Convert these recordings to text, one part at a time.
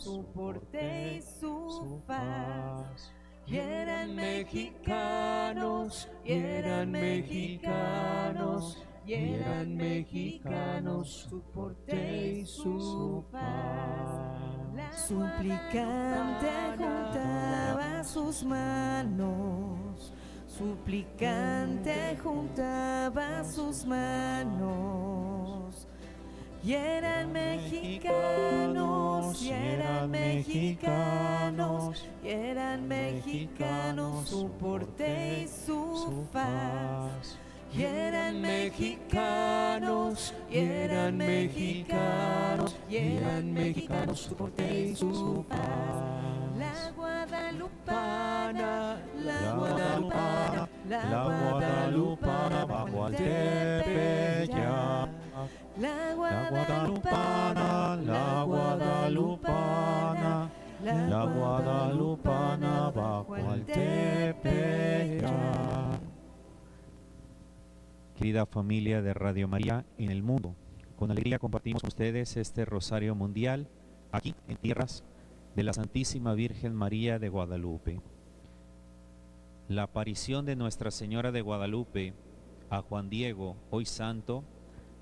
su porte y su faz. Y eran mexicanos, y eran mexicanos, y eran mexicanos y su paz. Suplicante juntaba sus manos, suplicante juntaba sus manos. Y eran mexicanos, y eran mexicanos, y eran mexicanos su porte y su faz. Y eran mexicanos, y eran mexicanos, y eran mexicanos su porte y su paz. La guadalupana, la guadalupana, la guadalupana bajo al tepeyac. La guadalupana, la guadalupana, la guadalupana bajo al tepeyac. Querida familia de Radio María en el mundo, con alegría compartimos con ustedes este Rosario Mundial aquí en tierras de la Santísima Virgen María de Guadalupe. La aparición de Nuestra Señora de Guadalupe a Juan Diego, hoy santo,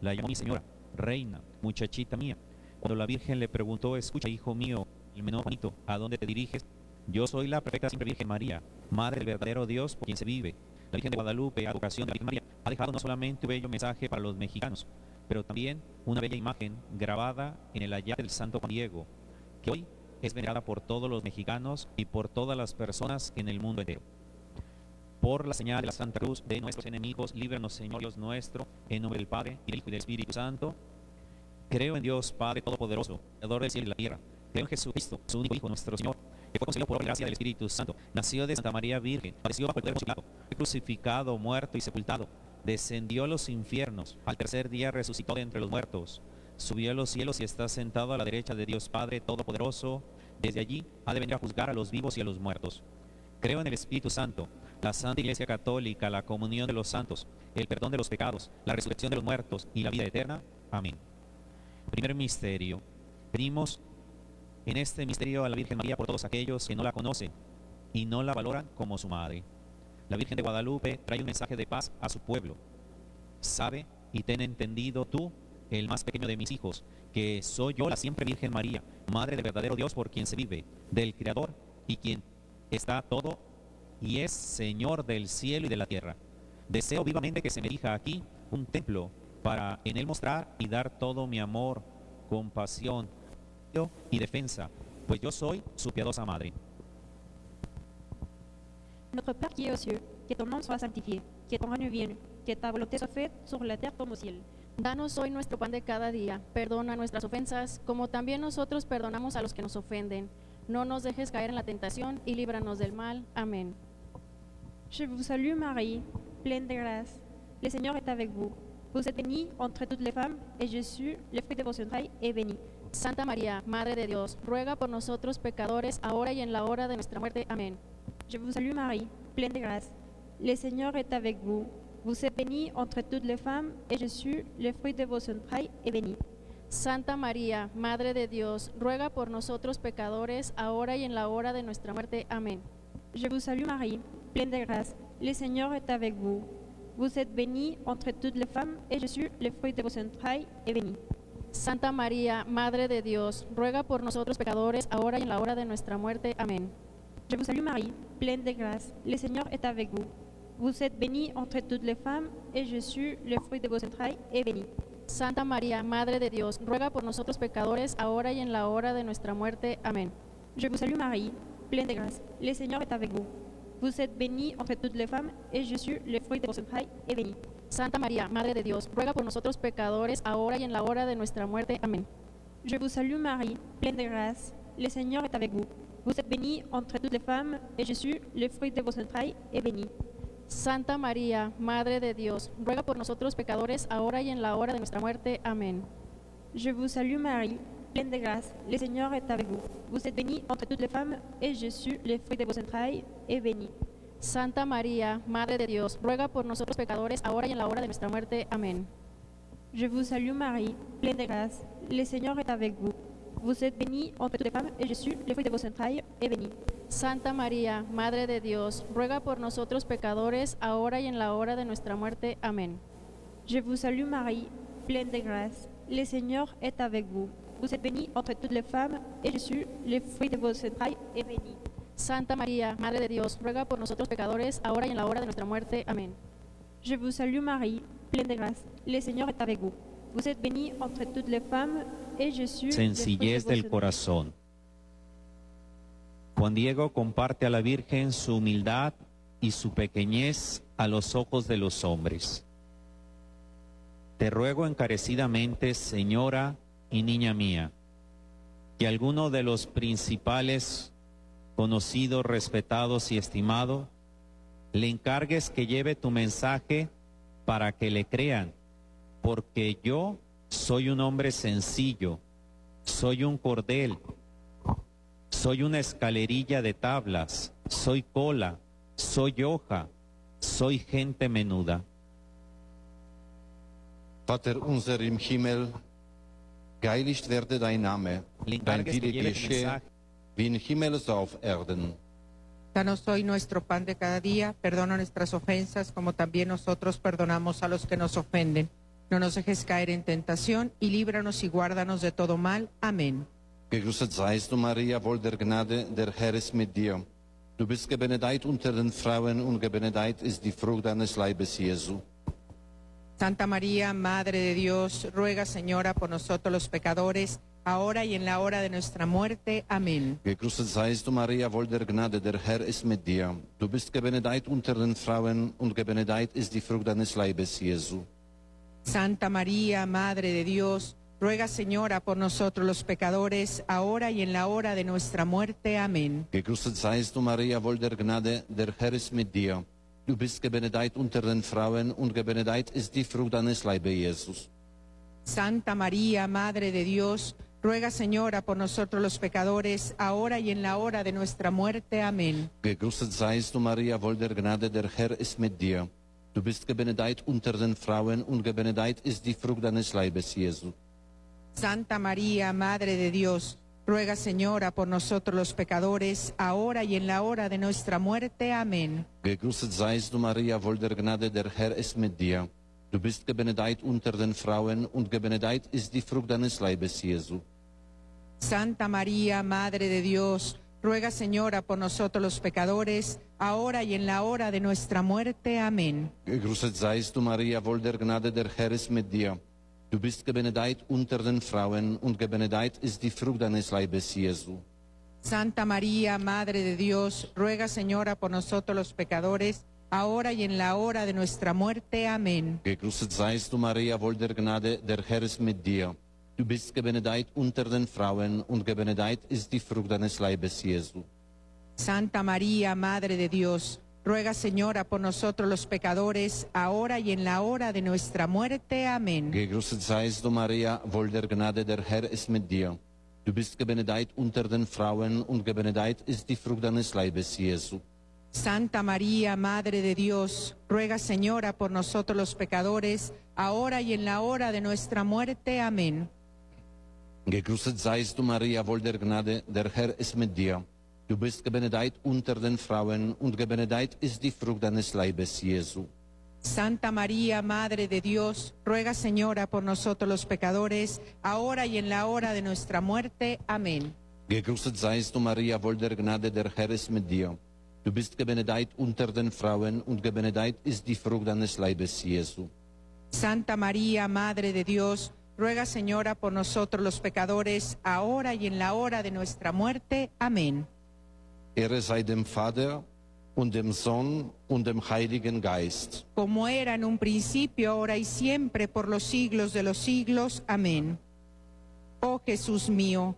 la llamó mi señora, reina, muchachita mía. Cuando la Virgen le preguntó, escucha, hijo mío, el menor Juanito, ¿a dónde te diriges? Yo soy la perfecta siempre Virgen María, Madre del verdadero Dios por quien se vive. La Virgen de Guadalupe, a de la Virgen María, ha dejado no solamente un bello mensaje para los mexicanos, pero también una bella imagen grabada en el allar del Santo Juan Diego, que hoy es venerada por todos los mexicanos y por todas las personas en el mundo entero. Por la señal de la Santa Cruz de nuestros enemigos, líbranos, Señor Dios nuestro, en nombre del Padre, y del Hijo y del Espíritu Santo. Creo en Dios, Padre Todopoderoso, Creador del cielo y la tierra. Creo en Jesucristo, su único Hijo, nuestro Señor, que fue concebido por gracia del Espíritu Santo. Nació de Santa María Virgen, padeció bajo el poder fue crucificado, muerto y sepultado. Descendió a los infiernos, al tercer día resucitó de entre los muertos. Subió a los cielos y está sentado a la derecha de Dios Padre Todopoderoso. Desde allí ha de venir a juzgar a los vivos y a los muertos. Creo en el Espíritu Santo, la Santa Iglesia Católica, la comunión de los santos, el perdón de los pecados, la resurrección de los muertos y la vida eterna. Amén. Primer misterio. Pedimos en este misterio a la Virgen María por todos aquellos que no la conocen y no la valoran como su madre. La Virgen de Guadalupe trae un mensaje de paz a su pueblo. Sabe y ten entendido tú, el más pequeño de mis hijos, que soy yo la siempre Virgen María, Madre del verdadero Dios por quien se vive, del Creador y quien está todo y es Señor del cielo y de la tierra. Deseo vivamente que se me erija aquí un templo para en él mostrar y dar todo mi amor, compasión y defensa, pues yo soy su piadosa madre. Notre Père qui est aux cieux, que ton nom soit sanctifié, que ton règne vienne, que ta volonté soit faite sur la terre comme au ciel. Danos hoy nuestro pan de cada día, perdona nuestras ofensas, como también nosotros perdonamos a los que nos ofenden. No nos dejes caer en la tentación y líbranos del mal. Amén. Je vous salue Marie, pleine de grâce. Le Seigneur est avec vous. Vous êtes bénie entre toutes les femmes, et Jésus, le fruit de vos entrailles, est béni. Santa María, Madre de Dios, ruega por nosotros pecadores, ahora y en la hora de nuestra muerte. Amén. Je vous salue Marie, pleine de grâce. Le Seigneur est avec vous. Vous êtes bénie entre toutes les femmes, et Jésus, le fruit de vos entrailles, est béni. Santa María, Madre de Dios, ruega por nosotros pecadores, ahora y en la hora de nuestra muerte. Amén. Je vous salue Marie, pleine de grâce. Le Seigneur est avec vous. Vous êtes bénie entre toutes les femmes, et Jésus, le fruit de vos entrailles, est béni. Santa María, Madre de Dios, ruega por nosotros pecadores, ahora y en la hora de nuestra muerte. Amén. Je vous salue Marie, pleine de grâce. Le Seigneur est avec vous. Vous êtes bénie entre toutes les femmes, et Jésus, le fruit de vos entrailles, est béni. Santa María, Madre de Dios, ruega por nosotros pecadores, ahora y en la hora de nuestra muerte. Amén. Je vous salue Marie, pleine de grâce. Le Seigneur est avec vous. Vous êtes bénie entre toutes les femmes, et Jésus, le fruit de vos entrailles, est béni. Santa María, Madre de Dios, ruega por nosotros pecadores, ahora y en la hora de nuestra muerte. Amén. Je vous salue Marie, pleine de grâce. Le Seigneur est avec vous. Vous êtes bénie entre toutes les femmes, et Jésus, le fruit de vos entrailles, est béni. Santa María, Madre de Dios, ruega por nosotros pecadores, ahora y en la hora de nuestra muerte. Amén. Je vous salue Marie, pleine de grâce. Le Seigneur est avec vous. Vous êtes bénie entre toutes les femmes, et Jésus, le fruit de vos entrailles, est béni. Santa María, Madre de Dios, ruega por nosotros pecadores, ahora y en la hora de nuestra muerte. Amén. Je vous salue Marie, pleine de grâce. Le Seigneur est avec vous. Vous êtes bénie entre toutes les femmes, et Jésus, le fruit de vos entrailles, est béni. Santa María, Madre de Dios, ruega por nosotros pecadores, ahora y en la hora de nuestra muerte. Amén. Je vous salue Marie, pleine de grâce. Le Seigneur est avec vous. Vous êtes bénie entre toutes les femmes, et Jésus, le fruit de vos entrailles, est béni. Santa María, Madre de Dios, ruega por nosotros pecadores, ahora y en la hora de nuestra muerte. Amén. Je vous salue Marie, pleine de grâce. Le Seigneur est avec vous. Vous êtes bénie entre toutes les femmes, et Jésus, le fruit de Sencillez vos del corazón. Juan Diego comparte a la Virgen su humildad y su pequeñez a los ojos de los hombres. Te ruego encarecidamente, señora y niña mía, que alguno de los principales conocidos, respetados y estimados, le encargues que lleve tu mensaje para que le crean, porque yo soy un hombre sencillo, soy un cordel, soy una escalerilla de tablas, soy cola, soy hoja, soy gente menuda. Vater unser im Himmel, geheiligt werde dein Name, dein Wille geschehe, wie im Himmel so auf Erden. Danos hoy nuestro pan de cada día, perdona nuestras ofensas como también nosotros perdonamos a los que nos ofenden. No nos dejes caer en tentación y líbranos y guárdanos de todo mal. Amén. Gegrüßet seist du, Maria, voll der Gnade, der Herr ist mit dir. Du bist gebenedeit unter den Frauen und gebenedeit ist die Frucht deines Leibes, Jesu. Santa María, Madre de Dios, ruega Señora por nosotros los pecadores, ahora y en la hora de nuestra muerte. Amén. Gegrüßet seist du, Maria, voll der Gnade, der Herr ist mit dir. Du bist gebenedeit unter den Frauen und gebenedeit ist die Frucht deines Leibes, Jesu. Santa María, Madre de Dios, ruega Señora por nosotros los pecadores, ahora y en la hora de nuestra muerte. Amén. Gegrüßet seist du, Maria, voll der Gnade, der Herr ist mit dir. Du bist gebenedeit unter den Frauen und gebenedeit ist die Frucht deines Leibes, Jesus. Santa María, Madre de Dios, ruega Señora por nosotros los pecadores, ahora y en la hora de nuestra muerte. Amén. Gegrüßet seist du, Maria, voll der Gnade, der Herr ist mit dir. Du bist gebenedeit unter den Frauen und gebenedeit ist die Frucht deines Leibes, Jesus. Santa María, Madre de Dios, ruega Señora por nosotros los pecadores, ahora y en la hora de nuestra muerte. Amén. Gegrüßet seist du, Maria, voll der Gnade, der Herr ist mit dir. Du bist gebenedeit unter den Frauen und gebenedeit ist die Frucht deines Leibes, Jesu. Santa María, Madre de Dios, ruega Señora por nosotros los pecadores, ahora y en la hora de nuestra muerte. Amén. Gegrüßet seist du, Maria, voll der Gnade, der Herr ist mit dir. Du bist gebenedeit unter den Frauen und gebenedeit ist die Frucht deines Leibes, Jesu. Santa María, Madre de Dios, ruega Señora por nosotros los pecadores, ahora y en la hora de nuestra muerte. Amén. Gegrüßet seist du, Maria, voll der Gnade, der Herr ist mit dir. Du bist gebenedeit unter den Frauen und gebenedeit ist die Frucht deines Leibes, Jesu. Santa María, Madre de Dios, ruega Señora por nosotros los pecadores, ahora y en la hora de nuestra muerte. Amén. Gegrüßet seist du, Maria, voll der Gnade, der Herr ist mit dir. Du bist gebenedeit unter den Frauen und gebenedeit ist die Frucht deines Leibes, Jesu. Santa María, Madre de Dios, ruega Señora por nosotros los pecadores, ahora y en la hora de nuestra muerte. Amén. Gegrüßet seist du, Maria, voll der Gnade, der Herr ist mit dir. Du bist gebenedeit unter den Frauen und gebenedeit ist die Frucht deines Leibes, Jesu. Santa María, Madre de Dios, ruega Señora por nosotros los pecadores, ahora y en la hora de nuestra muerte. Amén. Gegrüßet seist du, Maria, voll der Gnade, der Herr ist mit dir. Du bist gebenedeit unter den Frauen und gebenedeit ist die Frucht deines Leibes, Jesu. Santa María, Madre de Dios, ruega Señora por nosotros los pecadores, ahora y en la hora de nuestra muerte. Amén. Ehre sei dem Vater und dem Sohn und dem Heiligen Geist. Como era en un principio, ahora y siempre, por los siglos de los siglos. Amén. Oh Jesús mío,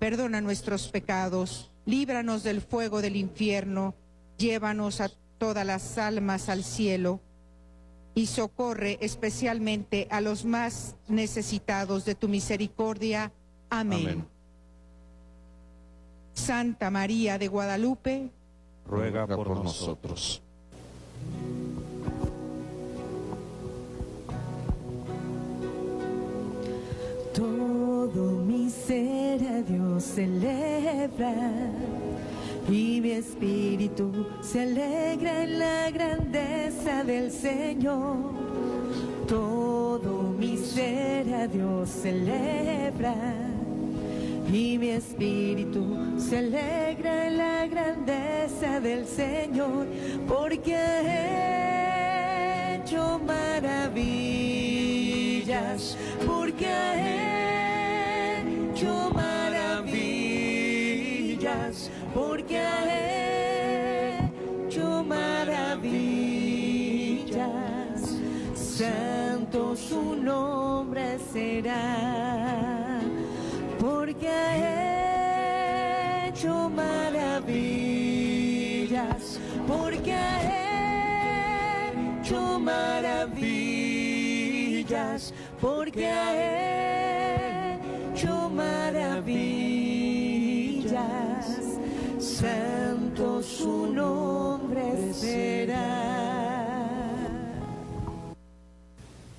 perdona nuestros pecados, líbranos del fuego del infierno, llévanos a todas las almas al cielo y socorre especialmente a los más necesitados de tu misericordia. Amén. Amén. Santa María de Guadalupe, ruega por nosotros. Todo mi ser a Dios celebra y mi espíritu se alegra en la grandeza del Señor. Todo mi ser a Dios celebra y mi espíritu se alegra en la grandeza del Señor porque ha hecho maravillas, porque ha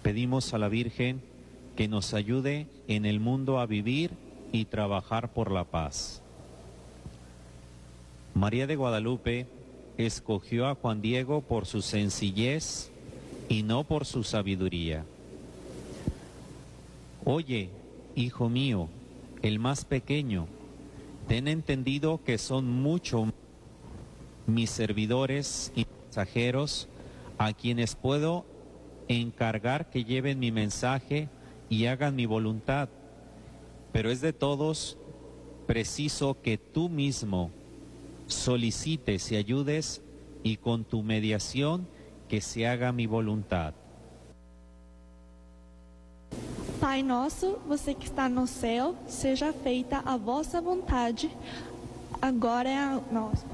Pedimos a la Virgen que nos ayude en el mundo a vivir y trabajar por la paz. María de Guadalupe escogió a Juan Diego por su sencillez y no por su sabiduría. Oye, hijo mío, el más pequeño, ten entendido que son mucho mis servidores y mensajeros a quienes puedo encargar que lleven mi mensaje y hagan mi voluntad. Pero es de todos preciso que tú mismo solicites y ayudes y con tu mediación que se haga mi voluntad. Pai nosso, você que está no céu, seja feita a vossa vontade. Agora é a nossa.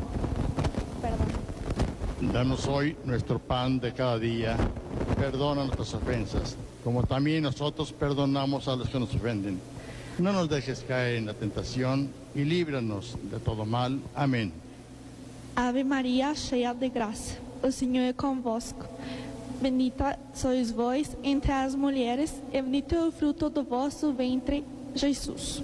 Danos hoy nuestro pan de cada día. Perdona nuestras ofensas, como también nosotros perdonamos a los que nos ofenden. No nos dejes caer en la tentación y líbranos de todo mal. Amén. Ave Maria, cheia de graça, o Senhor é convosco. Bendita sois vós entre as mulheres, e bendito é o fruto do vosso ventre, Jesus.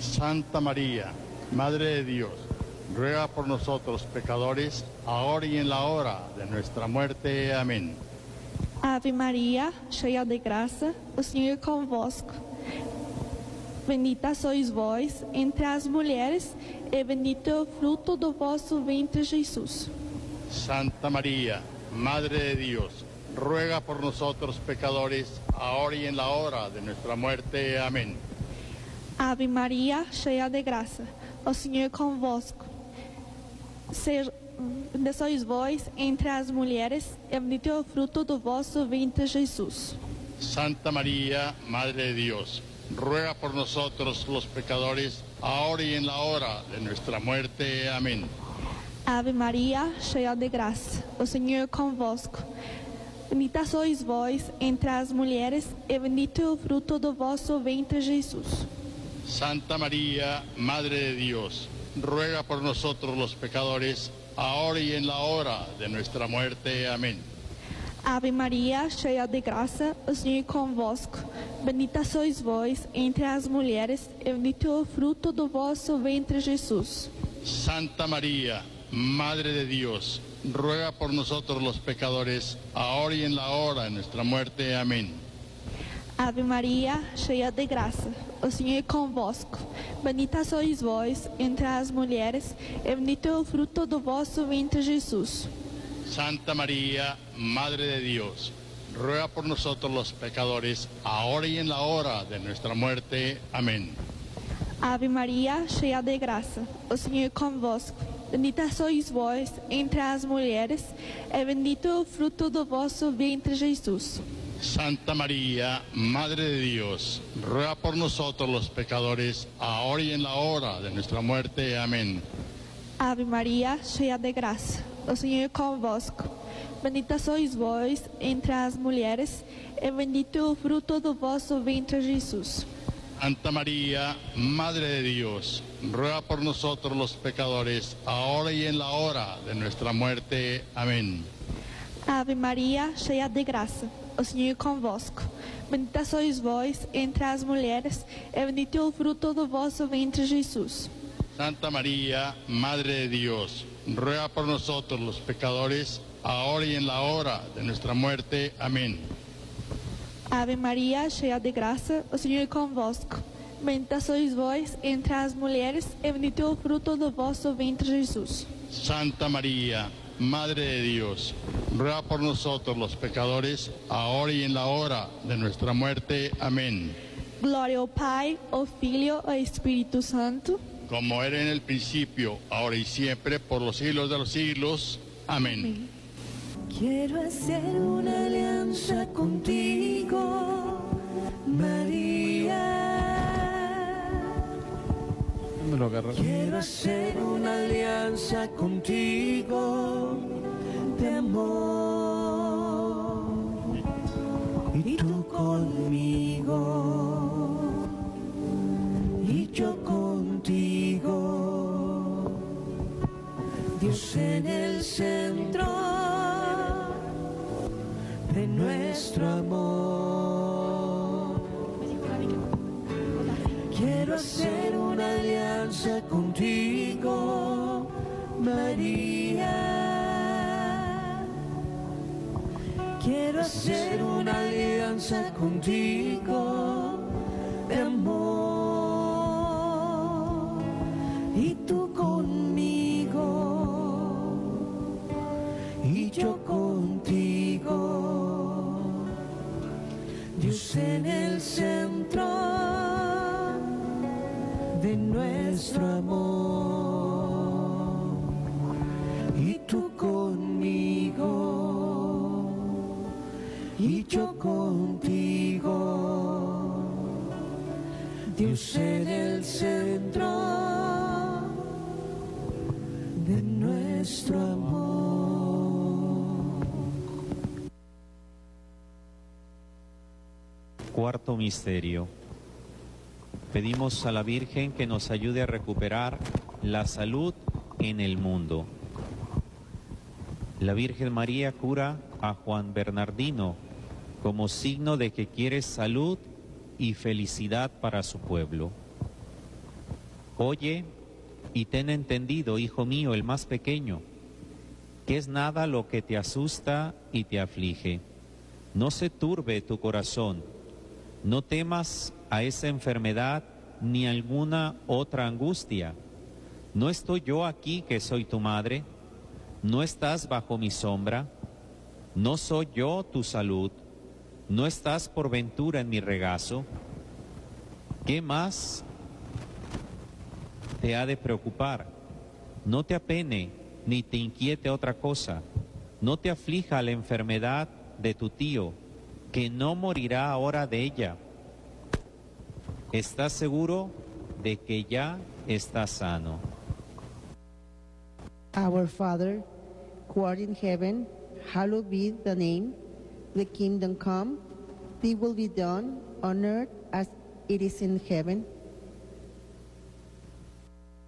Santa María, Madre de Dios, ruega por nosotros pecadores, ahora y en la hora de nuestra muerte. Amén. Ave Maria, cheia de graça, o Senhor é convosco. Bendita sois vós entre as mulheres, e bendito é o fruto do vosso ventre, Jesus. Santa María, Madre de Dios, ruega por nosotros pecadores, ahora y en la hora de nuestra muerte. Amén. Ave Maria, cheia de graça, o Senhor é convosco. Ser, bendita sois vós entre as mulheres, e bendito é o fruto do vosso ventre, Jesus. Santa María, Madre de Dios, ruega por nosotros los pecadores, ahora y en la hora de nuestra muerte. Amén. Ave Maria, cheia de graça, o Senhor é convosco. Bendita sois vós entre as mulheres, e bendito é o fruto do vosso ventre, Jesus. Santa María, Madre de Dios, ruega por nosotros los pecadores, ahora y en la hora de nuestra muerte. Amén. Ave Maria, cheia de graça, o Senhor é convosco. Bendita sois vós entre as mulheres, e bendito é o fruto do vosso ventre, Jesus. Santa María, Madre de Dios, ruega por nosotros los pecadores, ahora y en la hora de nuestra muerte. Amén. Ave Maria, cheia de graça, o Senhor é convosco. Bendita sois vós entre as mulheres, e bendito é o fruto do vosso ventre, Jesus. Santa María, Madre de Dios, ruega por nosotros los pecadores, ahora y en la hora de nuestra muerte. Amén. Ave Maria, cheia de graça, o Senhor é convosco. Bendita sois vós entre as mulheres, e bendito é o fruto do vosso ventre, Jesus. Santa María, Madre de Dios, ruega por nosotros los pecadores, ahora y en la hora de nuestra muerte. Amén. Ave Maria, cheia de graça, o Senhor é convosco. Bendita sois vós entre as mulheres, e bendito o fruto do vosso ventre, Jesus. Santa María, Madre de Dios, ruega por nosotros los pecadores, ahora y en la hora de nuestra muerte. Amén. Ave Maria, cheia de graça, o Senhor é convosco. Bendita sois vós entre as mulheres, e bendito é o fruto do vosso ventre, Jesus. Santa María, Madre de Dios, ruega por nosotros los pecadores, ahora y en la hora de nuestra muerte. Amén. Ave Maria, cheia de graça, o Senhor é convosco. Bendita sois vós entre as mulheres, e bendito é o fruto do vosso ventre, Jesus. Santa María, Madre de Dios, ruega por nosotros los pecadores, ahora y en la hora de nuestra muerte. Amén. Glória ao Pai, ao Filho e ao Espírito Santo. Como era en el principio, ahora y siempre, por los siglos de los siglos. Amén. Quiero hacer una alianza contigo, María. Quiero hacer una alianza contigo de amor y tú conmigo y yo contigo. Dios en el centro de nuestro amor. Quiero hacer una alianza contigo, María. Quiero hacer una alianza contigo de amor En el centro de nuestro amor. Cuarto misterio. Pedimos a la Virgen que nos ayude a recuperar la salud en el mundo. La Virgen María cura a Juan Bernardino como signo de que quiere salud y felicidad para su pueblo. Oye y ten entendido, hijo mío, el más pequeño, que es nada lo que te asusta y te aflige. No se turbe tu corazón, no temas a esa enfermedad ni alguna otra angustia. ¿No estoy yo aquí que soy tu madre? ¿No estás bajo mi sombra? ¿No soy yo tu salud? ¿No estás por ventura en mi regazo? ¿Qué más te ha de preocupar? No te apene ni te inquiete otra cosa. No te aflija la enfermedad de tu tío, que no morirá ahora de ella. Estás seguro de que ya está sano. Our Father, who art in heaven, hallowed be the name. The kingdom come, thy will be done on earth as it is in heaven.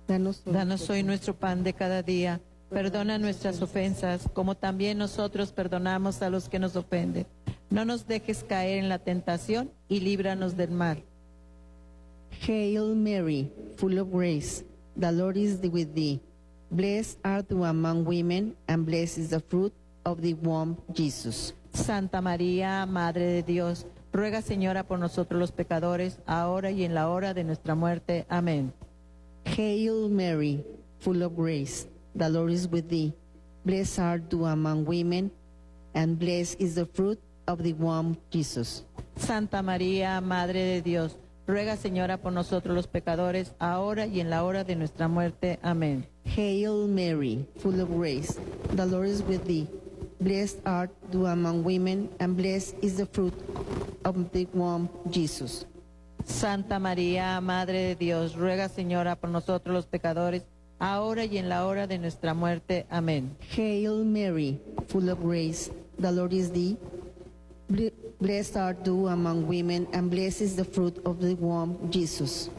Danos hoy Danos hoy nuestro pan de cada día. Perdona nuestras ofensas, como también nosotros perdonamos a los que nos ofenden. No nos dejes caer en la tentación y líbranos del mal. Hail Mary, full of grace, the Lord is with thee. Blessed art thou among women, and blessed is the fruit of thy womb, Jesus. Santa María, Madre de Dios, ruega Señora por nosotros los pecadores, ahora y en la hora de nuestra muerte. Amén. Hail Mary, full of grace, the Lord is with thee. Blessed art thou among women, and blessed is the fruit of thy womb, Jesus. Santa María, Madre de Dios, ruega Señora por nosotros los pecadores, ahora y en la hora de nuestra muerte. Amén. Hail Mary, full of grace, the Lord is with thee. Blessed art thou among women, and blessed is the fruit of thy womb, Jesus. Santa María, Madre de Dios, ruega Señora por nosotros los pecadores, ahora y en la hora de nuestra muerte. Amén. Hail Mary, full of grace, the Lord is thee. Ble- Blessed art thou among women, and blessed is the fruit of thy womb, Jesus.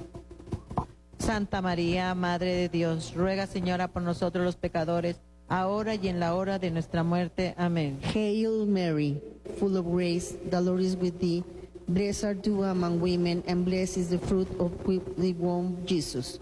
Santa María, Madre de Dios, ruega Señora por nosotros los pecadores, ahora y en la hora de nuestra muerte. Amén. Hail Mary, full of grace, the Lord is with thee. Blessed art thou among women, and blessed is the fruit of the womb, Jesus.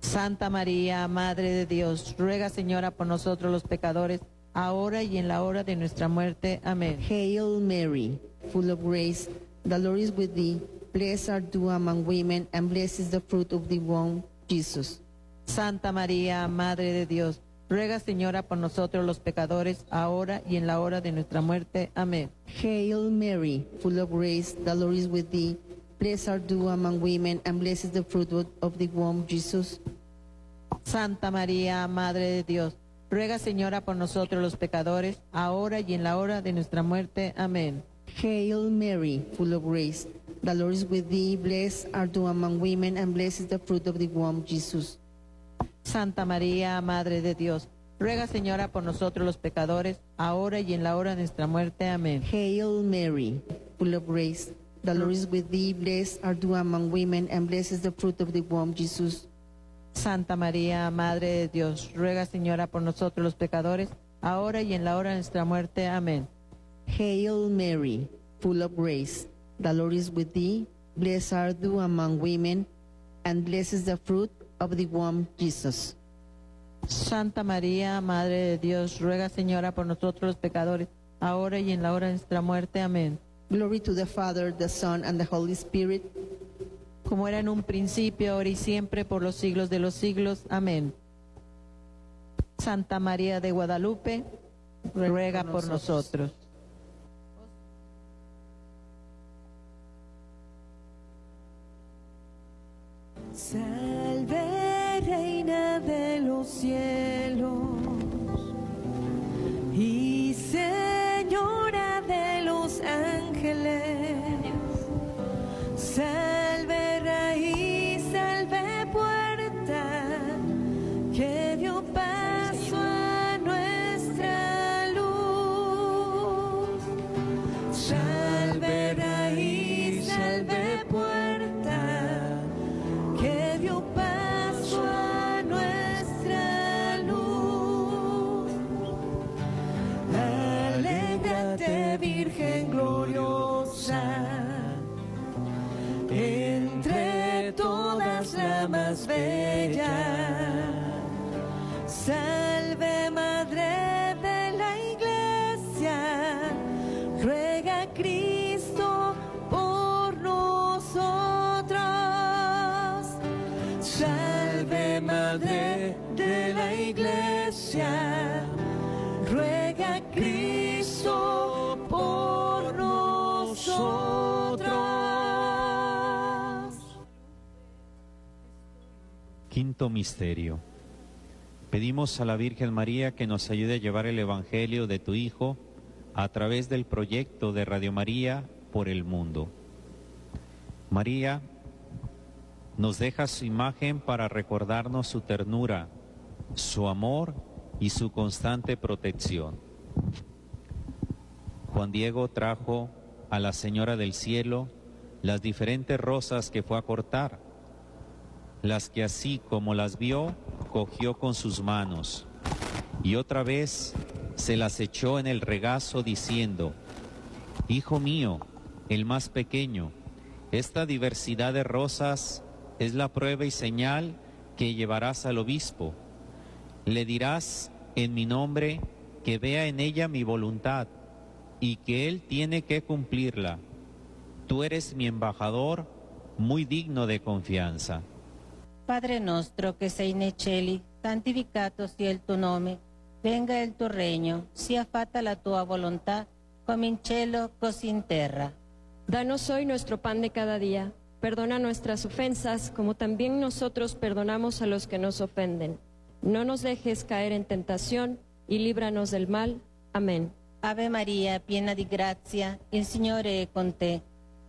Santa María, Madre de Dios, ruega Señora por nosotros los pecadores, ahora y en la hora de nuestra muerte. Amén. Hail Mary, full of grace, the Lord is with thee. Blessed art thou among women, and blessed is the fruit of the womb, Jesus. Santa María, Madre de Dios, ruega Señora por nosotros los pecadores, ahora y en la hora de nuestra muerte. Amén. Hail Mary, full of grace, the Lord is with thee. Blessed art thou among women, and blessed is the fruit of the womb, Jesus. Santa María, Madre de Dios, ruega Señora por nosotros los pecadores, ahora y en la hora de nuestra muerte. Amén. Hail Mary, full of grace, the Lord is with thee. Blessed art thou among women, and blessed is the fruit of the womb, Jesus. Santa María, Madre de Dios, ruega Señora por nosotros los pecadores, ahora y en la hora de nuestra muerte. Amén. Hail Mary, full of grace, the Lord is with thee. Blessed art thou among women, and blessed is the fruit of the womb, Jesus. Santa María, Madre de Dios, ruega Señora por nosotros los pecadores, ahora y en la hora de nuestra muerte. Amén. Hail Mary, full of grace, the Lord is with thee. Blessed art thou among women, and blessed is the fruit of the womb, Jesus. Santa María, Madre de Dios, ruega Señora por nosotros los pecadores, ahora y en la hora de nuestra muerte. Amén. Glory to the Father, the Son, and the Holy Spirit. Como era en un principio, ahora y siempre, por los siglos de los siglos. Amén. Santa María de Guadalupe, ruega por nosotros. Salve, Reina de los cielos y Señora de los ángeles. Salve, Misterio. Pedimos a la Virgen María que nos ayude a llevar el Evangelio de tu Hijo a través del proyecto de Radio María por el mundo. María nos deja su imagen para recordarnos su ternura, su amor y su constante protección. Juan Diego trajo a la Señora del Cielo las diferentes rosas que fue a cortar, las que así como las vio, cogió con sus manos, y otra vez se las echó en el regazo diciendo, Hijo mío, el más pequeño, esta diversidad de rosas es la prueba y señal que llevarás al obispo. Le dirás en mi nombre que vea en ella mi voluntad y que él tiene que cumplirla. Tú eres mi embajador, muy digno de confianza. Padre nostro che sei nei cieli, santificato sia il tuo nome, venga il tuo regno, sia fatta la tua volontà, come in cielo, così in terra. Danos hoy nuestro pan de cada día. Perdona nuestras ofensas, como también nosotros perdonamos a los que nos ofenden. No nos dejes caer en tentación y líbranos del mal. Amén. Ave Maria, piena di grazia, il Signore è con te.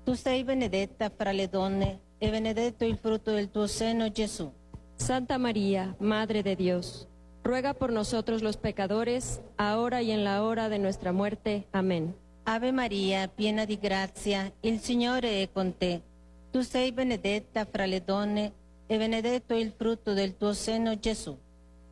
Tu sei benedetta fra le donne e benedetto il frutto del tuo seno, Gesù. Santa María, Madre de Dios, ruega por nosotros los pecadores, ahora y en la hora de nuestra muerte. Amén. Ave Maria, piena di grazia, il Signore è con te. Tu sei benedetta fra le donne e benedetto il frutto del tuo seno, Gesù.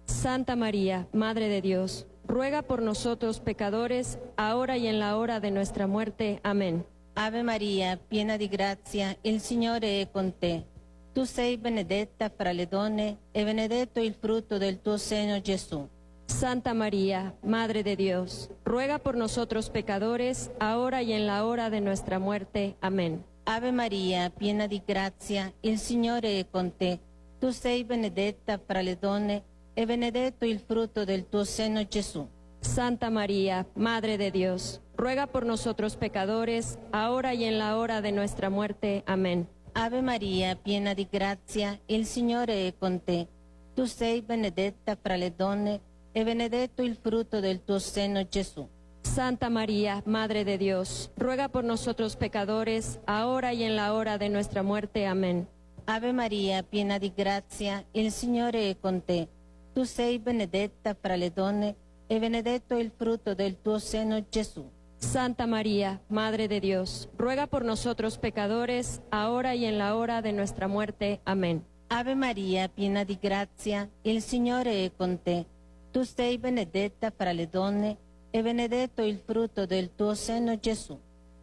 Santa María, Madre de Dios, ruega por nosotros pecadores, ahora y en la hora de nuestra muerte. Amén. Ave Maria, piena di grazia, il Signore è con te. Tu sei benedetta fra le donne e benedetto il frutto del tuo seno, Gesù. Santa María, Madre de Dios, ruega por nosotros pecadores, ahora y en la hora de nuestra muerte. Amén. Ave Maria, piena di grazia, il Signore è con te. Tu sei benedetta fra le donne e benedetto il frutto del tuo seno, Gesù. Santa María, Madre de Dios, ruega por nosotros pecadores, ahora y en la hora de nuestra muerte. Amén. Ave Maria, piena di grazia, il Signore è con te. Tu sei benedetta fra le donne e benedetto il frutto del tuo seno, Gesù. Santa María, Madre de Dios, ruega por nosotros pecadores, ahora y en la hora de nuestra muerte. Amén. Ave Maria, piena di grazia, il Signore è con te. Tu sei benedetta fra le donne e benedetto il frutto del tuo seno, Gesù. Santa María, Madre de Dios, ruega por nosotros pecadores, ahora y en la hora de nuestra muerte. Amén. Ave Maria, piena di grazia, il Signore è con te. Tu sei benedetta fra le donne e benedetto il frutto del tuo seno, Gesù.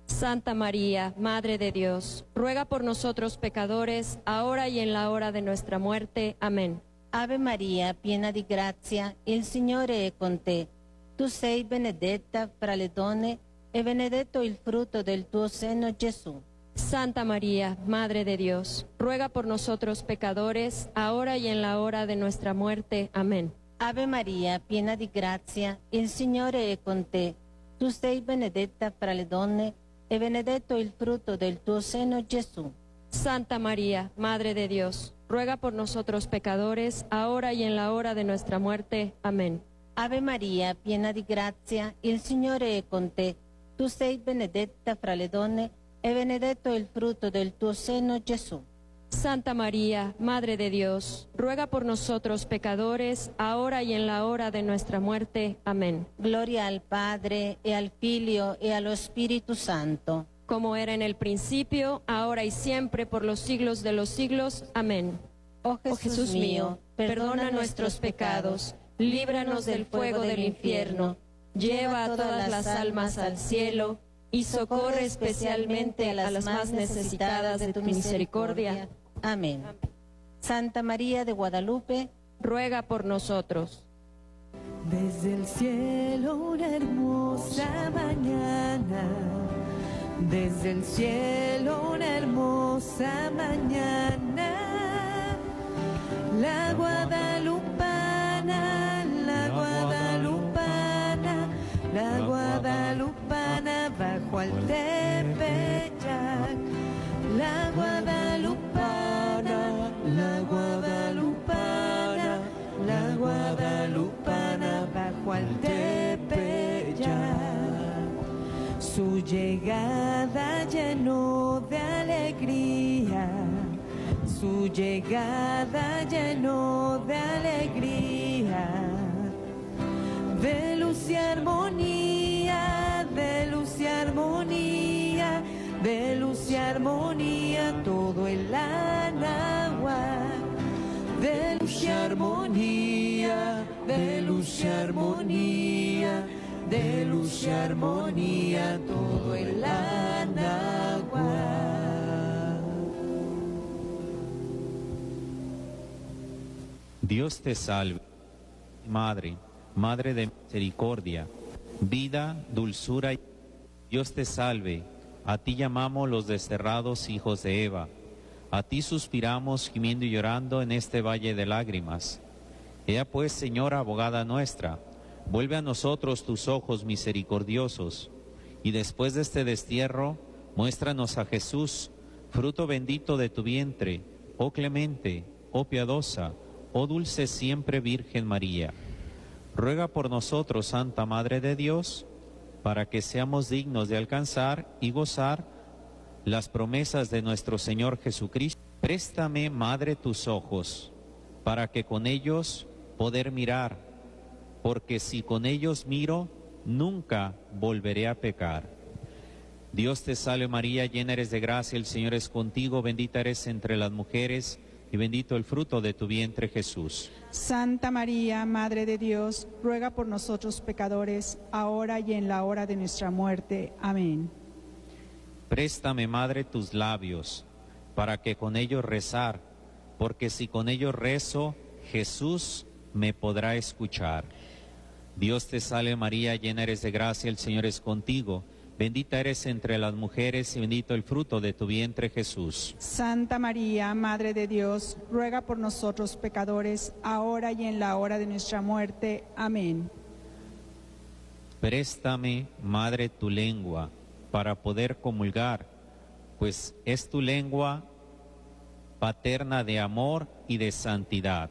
Santa María, Madre de Dios, ruega por nosotros pecadores, ahora y en la hora de nuestra muerte. Amén. Ave Maria, piena di grazia, il Signore è con te. Tu sei benedetta fra le donne e benedetto il frutto del tuo seno, Gesù. Santa María, Madre de Dios, ruega por nosotros pecadores, ahora y en la hora de nuestra muerte. Amén. Ave Maria, piena di grazia, il Signore è con te. Tu sei benedetta fra le donne e benedetto il frutto del tuo seno, Gesù. Santa María, Madre de Dios, ruega por nosotros pecadores, ahora y en la hora de nuestra muerte. Amén. Ave Maria, piena di grazia, il Signore è con te. Tu sei benedetta fra le donne e benedetto il frutto del tuo seno, Gesù. Santa María, Madre de Dios, ruega por nosotros pecadores, ahora y en la hora de nuestra muerte. Amén. Gloria al Padre e al Figlio e allo Spirito Santo. Como era en el principio, ahora y siempre, por los siglos de los siglos. Amén. Oh Jesús, Oh Jesús mío, perdona nuestros pecados, líbranos del fuego del infierno, lleva a todas las almas al cielo y socorre especialmente a las más necesitadas de tu misericordia. Amén. Santa María de Guadalupe, ruega por nosotros. Desde el cielo una hermosa mañana, desde el cielo una hermosa mañana, la guadalupana, la guadalupana, la guadalupana bajo al Tepeyac, la guadalupana, Su llegada llenó de alegría, su llegada llenó de alegría, de luz y armonía, de luz y armonía, de luz y armonía, todo el agua, de luz y armonía, de luz y armonía de luz y armonía todo el agua. Dios te salve, Madre, Madre de misericordia, vida, dulzura y Dios te salve. A ti llamamos los desterrados hijos de Eva. A ti suspiramos gimiendo y llorando en este valle de lágrimas. Ea pues, Señora abogada nuestra, vuelve a nosotros tus ojos misericordiosos, y después de este destierro, muéstranos a Jesús, fruto bendito de tu vientre, oh clemente, oh piadosa, oh dulce siempre Virgen María. Ruega por nosotros, Santa Madre de Dios, para que seamos dignos de alcanzar y gozar las promesas de nuestro Señor Jesucristo. Préstame, Madre, tus ojos, para que con ellos poder mirar, porque si con ellos miro, nunca volveré a pecar. Dios te salve María, llena eres de gracia, el Señor es contigo, bendita eres entre las mujeres y bendito el fruto de tu vientre Jesús. Santa María, Madre de Dios, ruega por nosotros pecadores, ahora y en la hora de nuestra muerte. Amén. Préstame, Madre, tus labios, para que con ellos rezar, porque si con ellos rezo, Jesús me podrá escuchar. Dios te salve María, llena eres de gracia, el Señor es contigo. Bendita eres entre las mujeres y bendito el fruto de tu vientre Jesús. Santa María, Madre de Dios, ruega por nosotros pecadores, ahora y en la hora de nuestra muerte. Amén. Préstame, Madre, tu lengua para poder comulgar, pues es tu lengua paterna de amor y de santidad.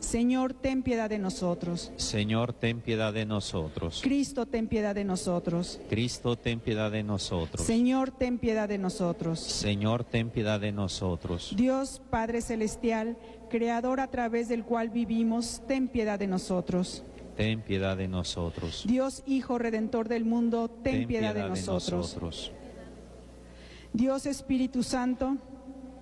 Señor, ten piedad de nosotros. Señor, ten piedad de nosotros. Cristo, ten piedad de nosotros. Cristo, ten piedad de nosotros. Señor, ten piedad de nosotros. Señor, ten piedad de nosotros. Dios Padre Celestial, Creador a través del cual vivimos, ten piedad de nosotros. Ten piedad de nosotros. Dios Hijo Redentor del mundo, ten, piedad, de, nosotros. nosotros. Dios Espíritu Santo,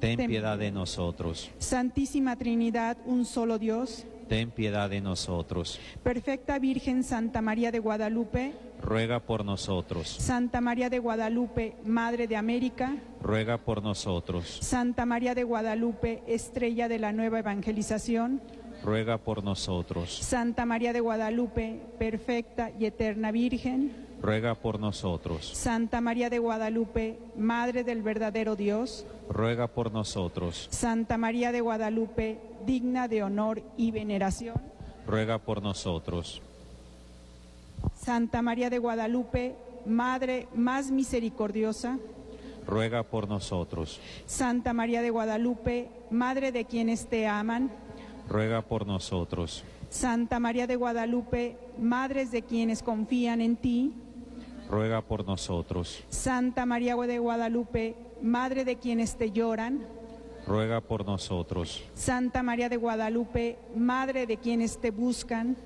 Ten piedad de nosotros. Santísima Trinidad, un solo Dios, Ten piedad de nosotros. Perfecta Virgen Santa María de Guadalupe, Ruega por nosotros. Santa María de Guadalupe, Madre de América, Ruega por nosotros. Santa María de Guadalupe, Estrella de la Nueva Evangelización, Ruega por nosotros. Santa María de Guadalupe, Perfecta y Eterna Virgen, Ruega por nosotros. Santa María de Guadalupe, Madre del verdadero Dios, Ruega por nosotros. Santa María de Guadalupe, digna de honor y veneración, Ruega por nosotros. Santa María de Guadalupe, Madre más misericordiosa, Ruega por nosotros. Santa María de Guadalupe, Madre de quienes te aman, Ruega por nosotros. Santa María de Guadalupe, Madres de quienes confían en ti, Ruega por nosotros. Santa María de Guadalupe, Madre de quienes te lloran, Ruega por nosotros. Santa María de Guadalupe, Madre de quienes te buscan,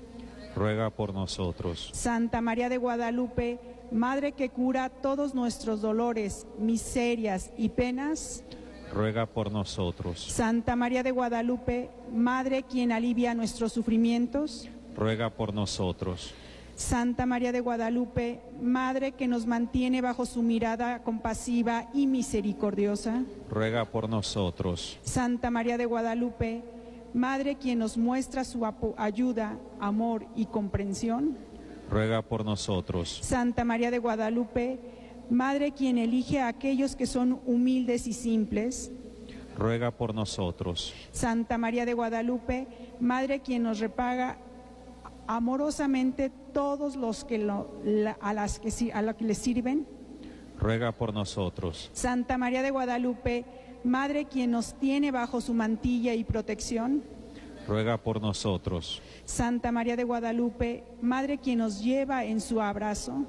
Ruega por nosotros. Santa María de Guadalupe, Madre que cura todos nuestros dolores, miserias y penas, Ruega por nosotros. Santa María de Guadalupe, Madre quien alivia nuestros sufrimientos, Ruega por nosotros. Santa María de Guadalupe, Madre que nos mantiene bajo su mirada compasiva y misericordiosa, Ruega por nosotros. Santa María de Guadalupe, Madre quien nos muestra su ayuda, amor y comprensión, Ruega por nosotros. Santa María de Guadalupe, Madre quien elige a aquellos que son humildes y simples, Ruega por nosotros. Santa María de Guadalupe, Madre quien nos repaga amorosamente todos los que lo- la- a las que a lo que le sirven. Ruega por nosotros. Santa María de Guadalupe, Madre quien nos tiene bajo su mantilla y protección. Ruega por nosotros. Santa María de Guadalupe, Madre quien nos lleva en su abrazo.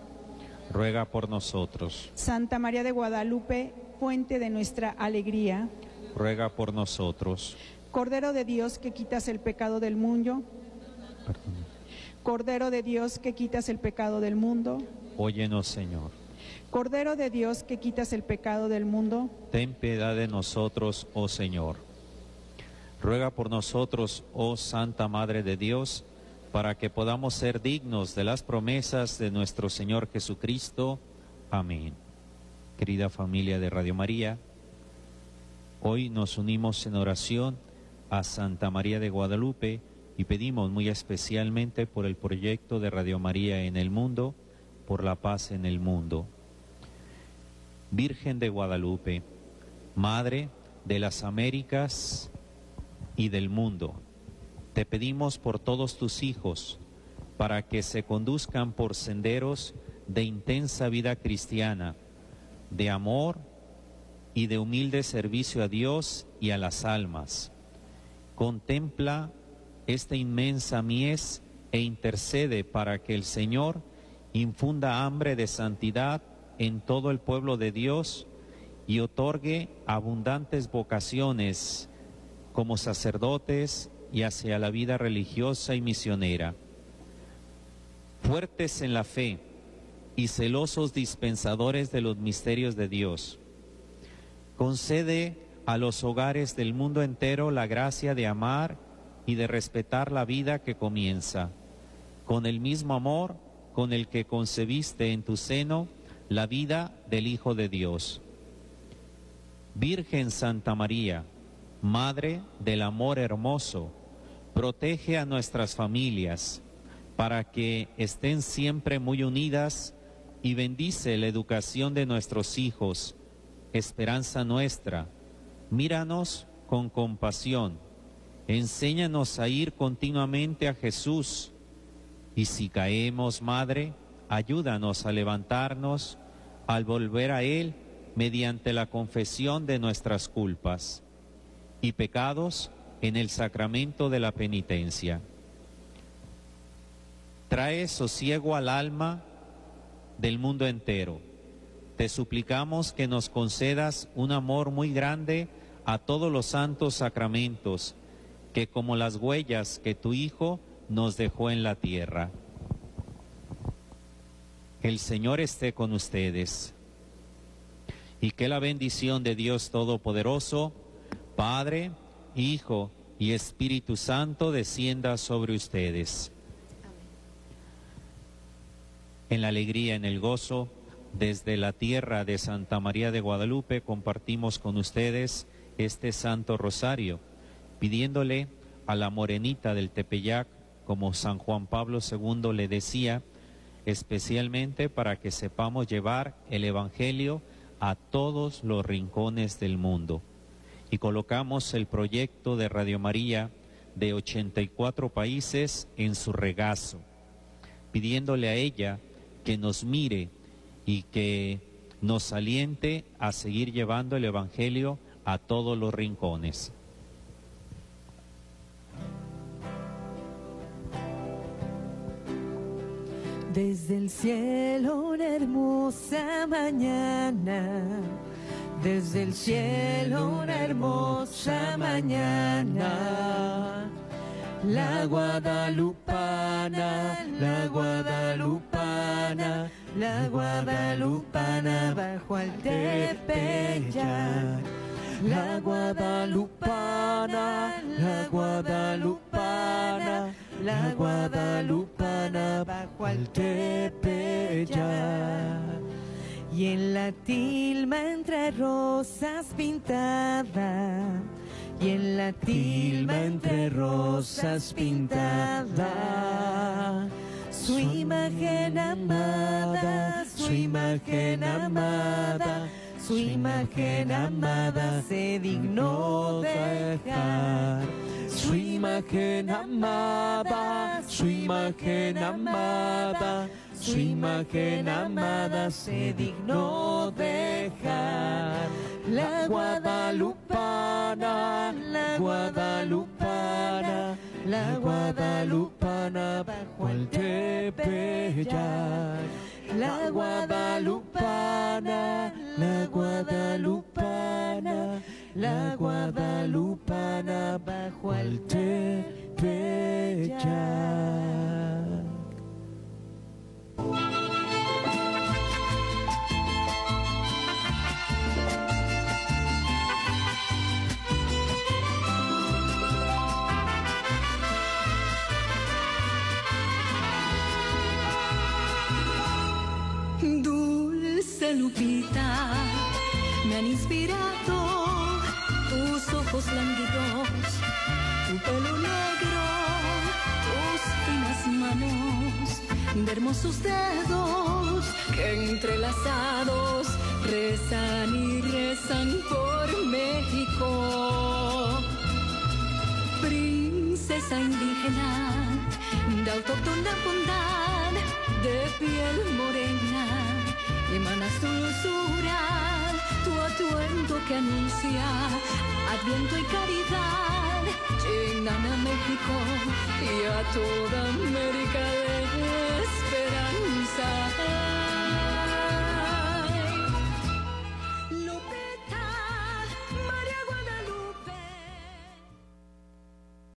Ruega por nosotros. Santa María de Guadalupe, fuente de nuestra alegría. Ruega por nosotros. Cordero de Dios que quitas el pecado del mundo. Cordero de Dios que quitas el pecado del mundo. Óyenos, Señor. Cordero de Dios que quitas el pecado del mundo. Ten piedad de nosotros, oh Señor. Ruega por nosotros, oh Santa Madre de Dios, para que podamos ser dignos de las promesas de nuestro Señor Jesucristo. Amén. Querida familia de Radio María, hoy nos unimos en oración a Santa María de Guadalupe y pedimos muy especialmente por el proyecto de Radio María en el mundo, por la paz en el mundo. Virgen de Guadalupe, Madre de las Américas y del mundo, te pedimos por todos tus hijos, para que se conduzcan por senderos de intensa vida cristiana, de amor y de humilde servicio a Dios y a las almas. Contempla esta inmensa mies e intercede para que el Señor infunda hambre de santidad en todo el pueblo de Dios y otorgue abundantes vocaciones como sacerdotes y hacia la vida religiosa y misionera. Fuertes en la fe, y celosos dispensadores de los misterios de Dios. Concede a los hogares del mundo entero la gracia de amar y de respetar la vida que comienza, con el mismo amor con el que concebiste en tu seno la vida del Hijo de Dios. Virgen Santa María, Madre del Amor Hermoso, protege a nuestras familias para que estén siempre muy unidas y bendice la educación de nuestros hijos, esperanza nuestra. Míranos con compasión, enséñanos a ir continuamente a Jesús y si caemos, Madre, ayúdanos a levantarnos al volver a Él mediante la confesión de nuestras culpas y pecados en el sacramento de la penitencia. Trae sosiego al alma del mundo entero. Te suplicamos que nos concedas un amor muy grande a todos los santos sacramentos, que como las huellas que tu Hijo nos dejó en la tierra. El Señor esté con ustedes y que la bendición de Dios Todopoderoso, Padre, Hijo y Espíritu Santo descienda sobre ustedes. En la alegría, en el gozo, desde la tierra de Santa María de Guadalupe compartimos con ustedes este Santo Rosario, pidiéndole a la morenita del Tepeyac, como San Juan Pablo II le decía, especialmente para que sepamos llevar el Evangelio a todos los rincones del mundo. Y colocamos el proyecto de Radio María de 84 países en su regazo, pidiéndole a ella que nos mire y que nos aliente a seguir llevando el Evangelio a todos los rincones. Desde el cielo una hermosa mañana, desde el cielo una hermosa mañana. La guadalupana, la guadalupana, la guadalupana bajo al Tepeyac. La guadalupana, la guadalupana, la guadalupana bajo al Tepeyac. Y en la tilma entre rosas pintada, y en la tilma entre rosas pintada, su imagen amada, su imagen amada, su imagen amada se dignó dejar. Su imagen amada, su imagen amada, su imagen amada se dignó dejar. La guadalupana, la guadalupana, la guadalupana bajo el Tepeyac. La guadalupana, la guadalupana, la guadalupana bajo el Tepeyac.